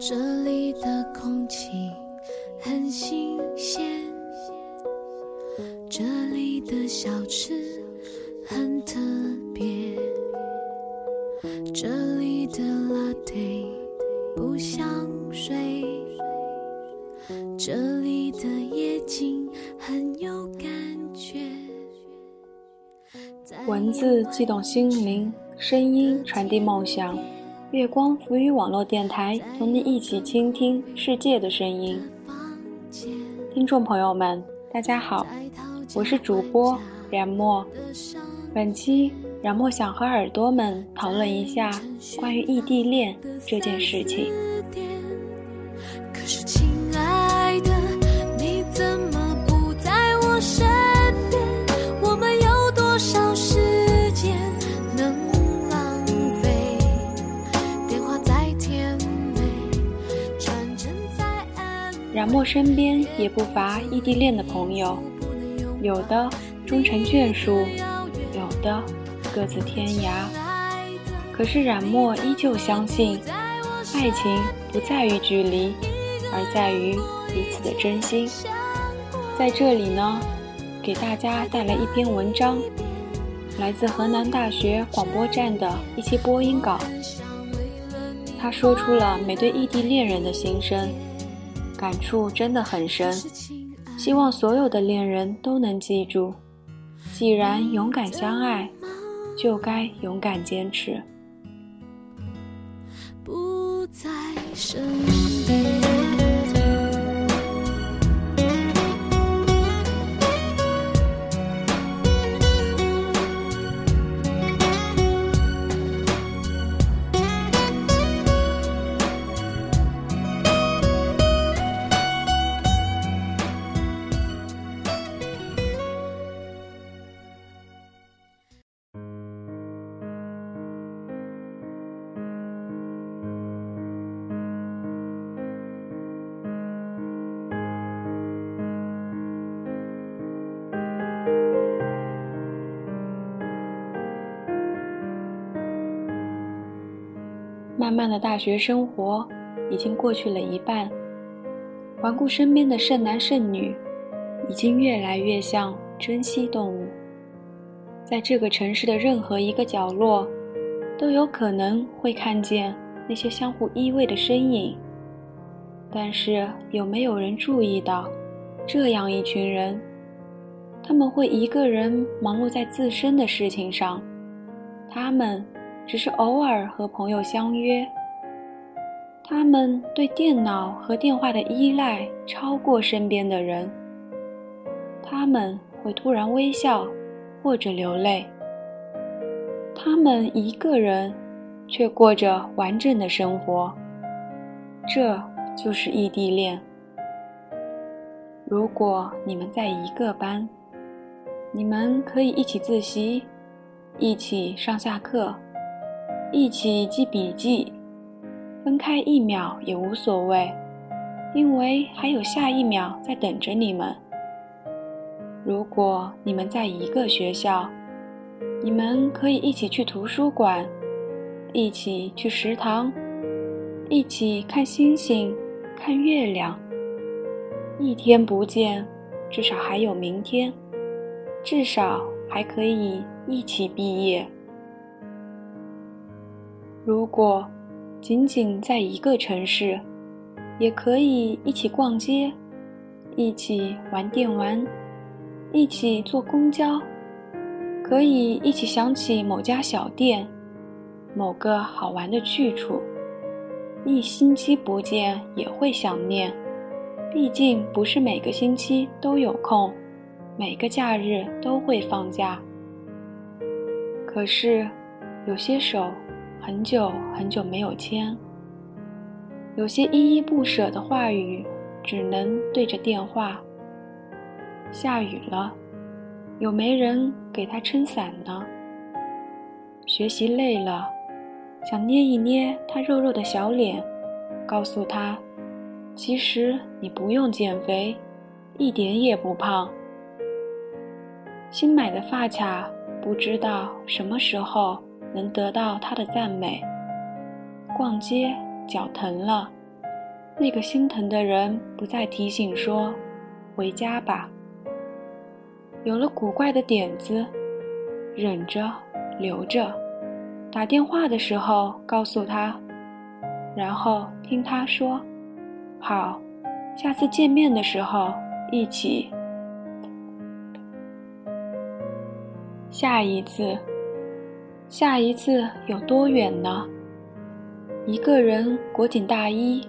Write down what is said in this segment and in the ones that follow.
这里的空气很新鲜，这里的小吃很特别，这里的 latte 不像水，这里的夜景很有感觉。文字悸动心灵，声音传递梦想。月光浮语网络电台，同你一起倾听世界的声音。听众朋友们，大家好，我是主播冉墨。本期冉墨想和耳朵们讨论一下关于异地恋这件事情。安慰冉墨身边也不乏异地恋的朋友，有的终成眷属，有的各自天涯。可是冉墨依旧相信，爱情不在于距离，而在于彼此的真心。在这里呢，给大家带来一篇文章，来自河南大学广播站的一期播音稿。他说出了每对异地恋人的心声，感触真的很深。希望所有的恋人都能记住，既然勇敢相爱，就该勇敢坚持。不在身边。漫漫的大学生活已经过去了一半，环顾身边的剩男剩女，已经越来越像珍稀动物。在这个城市的任何一个角落，都有可能会看见那些相互依偎的身影。但是有没有人注意到，这样一群人，他们会一个人忙碌在自身的事情上，他们。只是偶尔和朋友相约，他们对电脑和电话的依赖超过身边的人。他们会突然微笑，或者流泪。他们一个人，却过着完整的生活。这就是异地恋。如果你们在一个班，你们可以一起自习，一起上下课。一起记笔记，分开一秒也无所谓，因为还有下一秒在等着你们。如果你们在一个学校，你们可以一起去图书馆，一起去食堂，一起看星星、看月亮。一天不见，至少还有明天，至少还可以一起毕业。如果仅仅在一个城市，也可以一起逛街，一起玩电玩，一起坐公交，可以一起想起某家小店，某个好玩的去处。一星期不见也会想念，毕竟不是每个星期都有空，每个假日都会放假。可是，有些手。很久很久没有牵，有些依依不舍的话语，只能对着电话。下雨了，有没人给他撑伞呢？学习累了，想捏一捏他肉肉的小脸，告诉他，其实你不用减肥，一点也不胖。新买的发卡，不知道什么时候。能得到他的赞美。逛街脚疼了，那个心疼的人不再提醒说：“回家吧。”有了古怪的点子，忍着，留着，打电话的时候告诉他，然后听他说：“好，下次见面的时候一起。”下一次，下一次有多远呢？一个人裹紧大衣。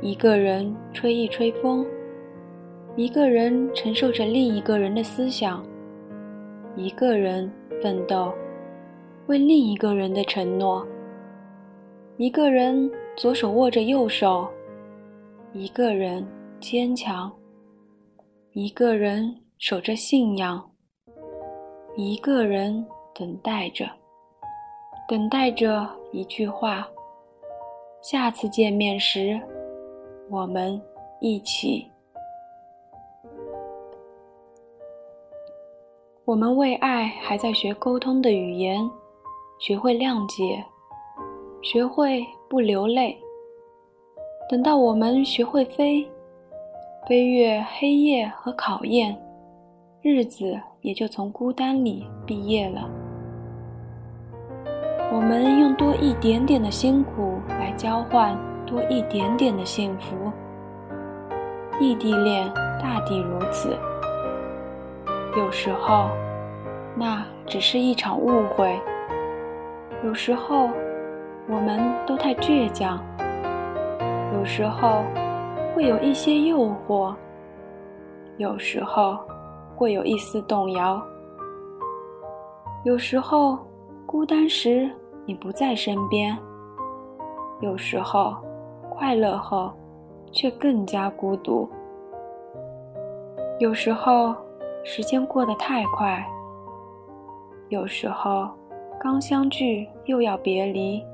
一个人吹一吹风，一个人承受着另一个人的思想，一个人奋斗，为另一个人的承诺。一个人左手握着右手，一个人坚强，一个人守着信仰，一个人等待着，等待着一句话：下次见面时。我们一起，我们为爱还在学沟通的语言，学会谅解，学会不流泪。等到我们学会飞，飞越黑夜和考验，日子也就从孤单里毕业了。我们用多一点点的辛苦来交换。多一点点的幸福，异地恋大抵如此。有时候，那只是一场误会；有时候，我们都太倔强；有时候，会有一些诱惑；有时候，会有一丝动摇；有时候，孤单时你不在身边；有时候。快乐后，却更加孤独。有时候，时间过得太快；有时候，刚相聚又要别离。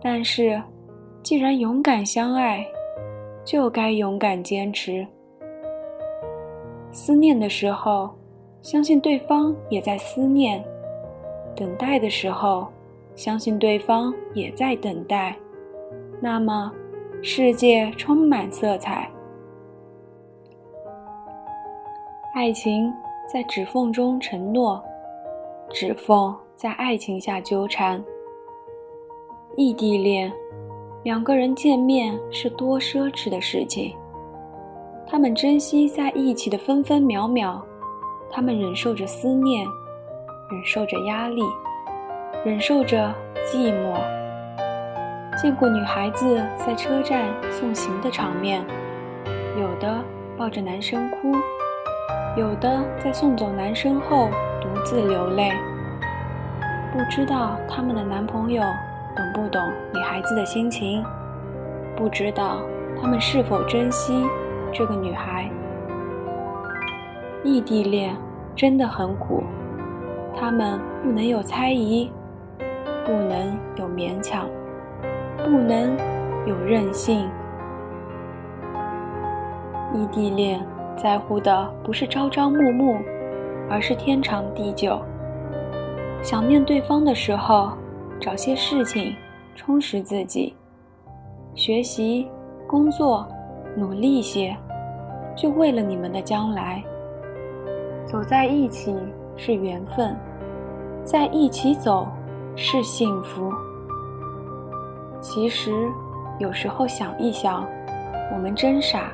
但是，既然勇敢相爱，就该勇敢坚持。思念的时候，相信对方也在思念；等待的时候，相信对方也在等待。那么，世界充满色彩。爱情在指缝中承诺，指缝在爱情下纠缠。异地恋，两个人见面是多奢侈的事情。他们珍惜在一起的分分秒秒，他们忍受着思念，忍受着压力，忍受着寂寞。见过女孩子在车站送行的场面，有的抱着男生哭，有的在送走男生后独自流泪。不知道他们的男朋友懂不懂女孩子的心情，不知道他们是否珍惜这个女孩。异地恋真的很苦，他们不能有猜疑，不能有勉强。不能有任性。异地恋在乎的不是朝朝暮暮，而是天长地久。想念对方的时候，找些事情充实自己，学习、工作，努力些，就为了你们的将来。走在一起是缘分，在一起走是幸福。其实，有时候想一想，我们真傻。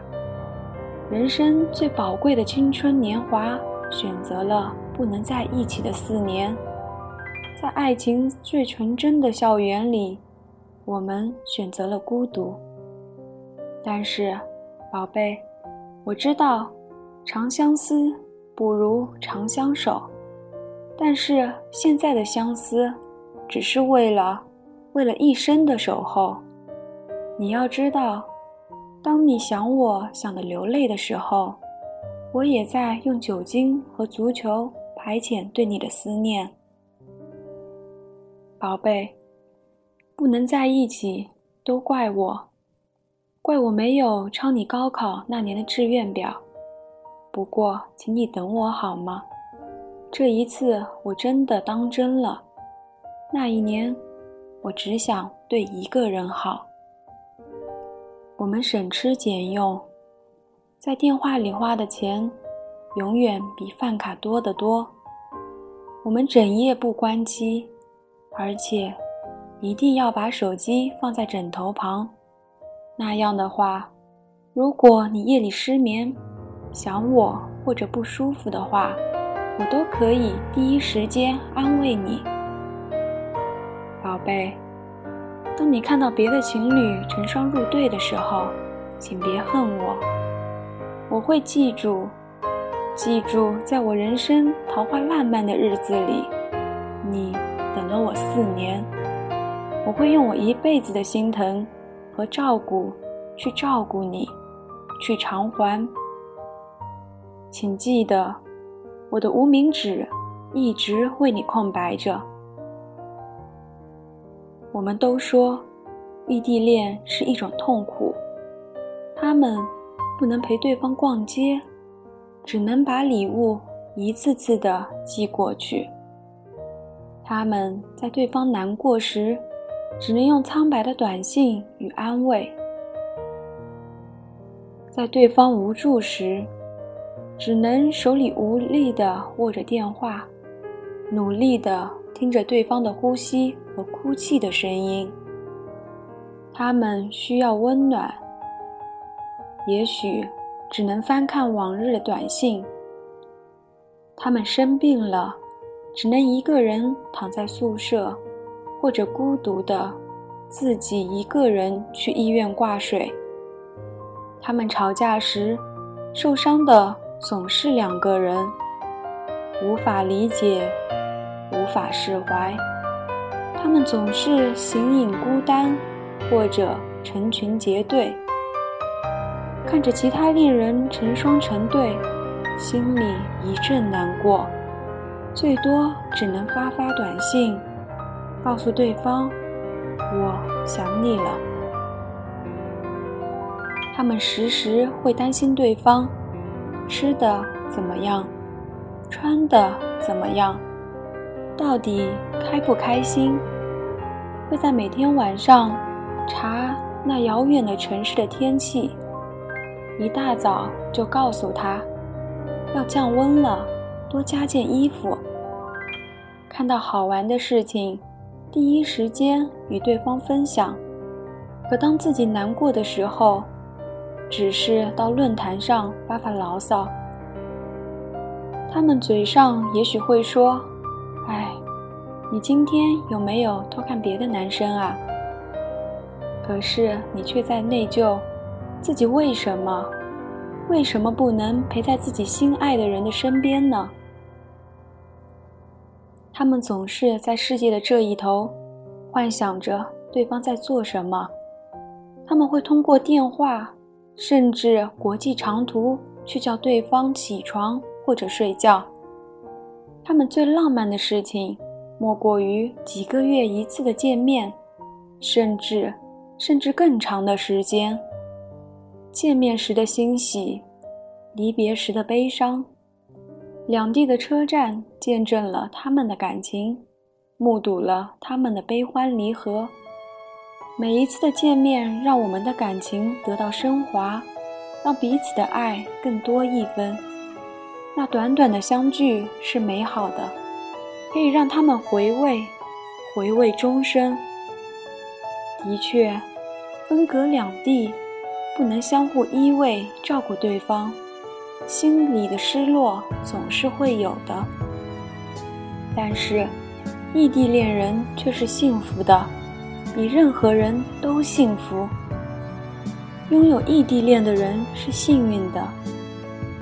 人生最宝贵的青春年华，选择了不能在一起的四年。在爱情最纯真的校园里，我们选择了孤独。但是，宝贝，我知道，长相思不如长相守。但是现在的相思，只是为了。为了一生的守候，你要知道，当你想我想的流泪的时候，我也在用酒精和足球排遣对你的思念。宝贝，不能在一起，都怪我，怪我没有抄你高考那年的志愿表。不过，请你等我好吗？这一次我真的当真了。那一年。我只想对一个人好。我们省吃俭用，在电话里花的钱永远比饭卡多得多。我们整夜不关机，而且一定要把手机放在枕头旁。那样的话，如果你夜里失眠，想我或者不舒服的话，我都可以第一时间安慰你，宝贝。当你看到别的情侣成双入对的时候，请别恨我，我会记住。记住，在我人生桃花烂漫的日子里，你等了我四年。我会用我一辈子的心疼和照顾去照顾你，去偿还。请记得，我的无名指一直为你空白着。我们都说，异地恋是一种痛苦，他们不能陪对方逛街。只能把礼物一次次的寄过去。他们在对方难过时，只能用苍白的短信与安慰；在对方无助时，只能手里无力的握着电话，努力的听着对方的呼吸和哭泣的声音。他们需要温暖，也许。只能翻看往日的短信。他们生病了，只能一个人躺在宿舍，或者孤独的自己一个人去医院挂水。他们吵架时，受伤的总是两个人，无法理解，无法释怀。他们总是形影孤单，或者成群结队。看着其他恋人成双成对，心里一阵难过，最多只能发发短信，告诉对方我想你了。他们时时会担心对方吃的怎么样，穿的怎么样，到底开不开心，会在每天晚上查那遥远的城市的天气。一大早就告诉他，要降温了，多加件衣服。看到好玩的事情，第一时间与对方分享。可当自己难过的时候，只是到论坛上发发牢骚。他们嘴上也许会说：“哎，你今天有没有偷看别的男生啊？”可是你却在内疚。自己为什么，为什么不能陪在自己心爱的人的身边呢？他们总是在世界的这一头，幻想着对方在做什么。他们会通过电话，甚至国际长途去叫对方起床或者睡觉。他们最浪漫的事情，莫过于几个月一次的见面，甚至甚至更长的时间。见面时的欣喜，离别时的悲伤，两地的车站见证了他们的感情，目睹了他们的悲欢离合。每一次的见面，让我们的感情得到升华，让彼此的爱更多一分。那短短的相聚是美好的，可以让他们回味，回味终生。的确，分隔两地。不能相互依偎照顾对方，心里的失落总是会有的。但是，异地恋人却是幸福的，比任何人都幸福。拥有异地恋的人是幸运的，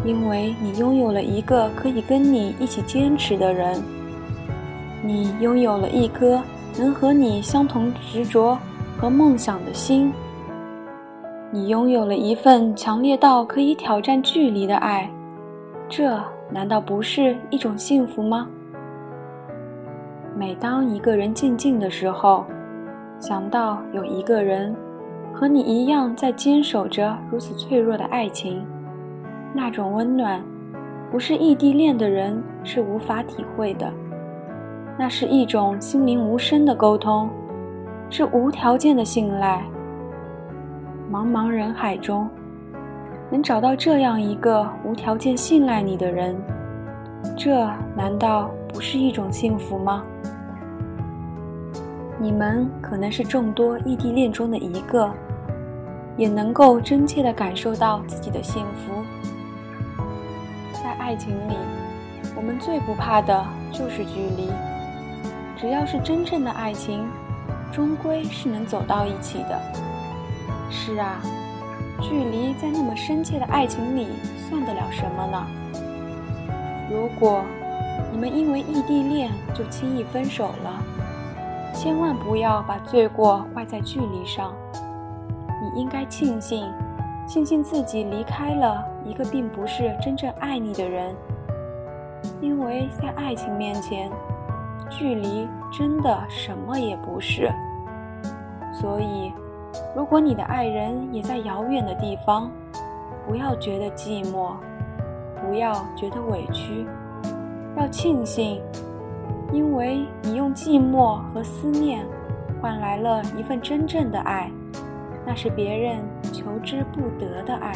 因为你拥有了一个可以跟你一起坚持的人，你拥有了一颗能和你相同执着和梦想的心。你拥有了一份强烈到可以挑战距离的爱，这难道不是一种幸福吗？每当一个人静静的时候，想到有一个人和你一样在坚守着如此脆弱的爱情，那种温暖，不是异地恋的人是无法体会的。那是一种心灵无声的沟通，是无条件的信赖。茫茫人海中，能找到这样一个无条件信赖你的人，这难道不是一种幸福吗？你们可能是众多异地恋中的一个，也能够真切地感受到自己的幸福。在爱情里，我们最不怕的就是距离。只要是真正的爱情，终归是能走到一起的。是啊，距离在那么深切的爱情里算得了什么呢？如果你们因为异地恋就轻易分手了，千万不要把罪过怪在距离上。你应该庆幸，庆幸自己离开了一个并不是真正爱你的人，因为在爱情面前。距离真的什么也不是，所以，如果你的爱人也在遥远的地方，不要觉得寂寞，不要觉得委屈，要庆幸，因为你用寂寞和思念换来了一份真正的爱，那是别人求之不得的爱。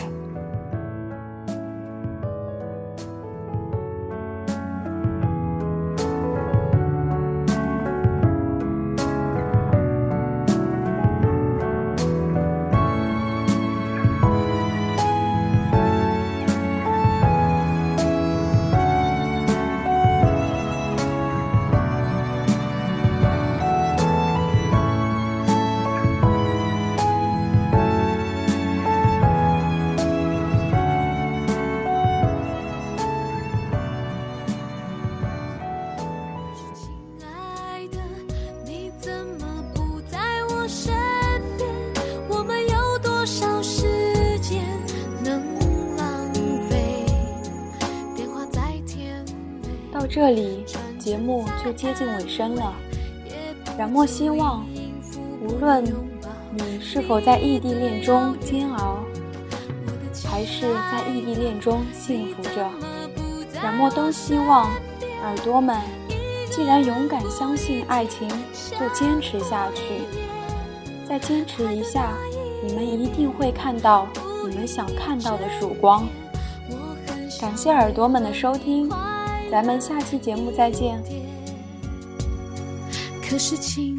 这里节目就接近尾声了。冉墨希望，无论你是否在异地恋中煎熬，还是在异地恋中幸福着，冉墨都希望耳朵们，既然勇敢相信爱情，就坚持下去。再坚持一下，你们一定会看到你们想看到的曙光。感谢耳朵们的收听。咱们下期节目再见。可是，亲。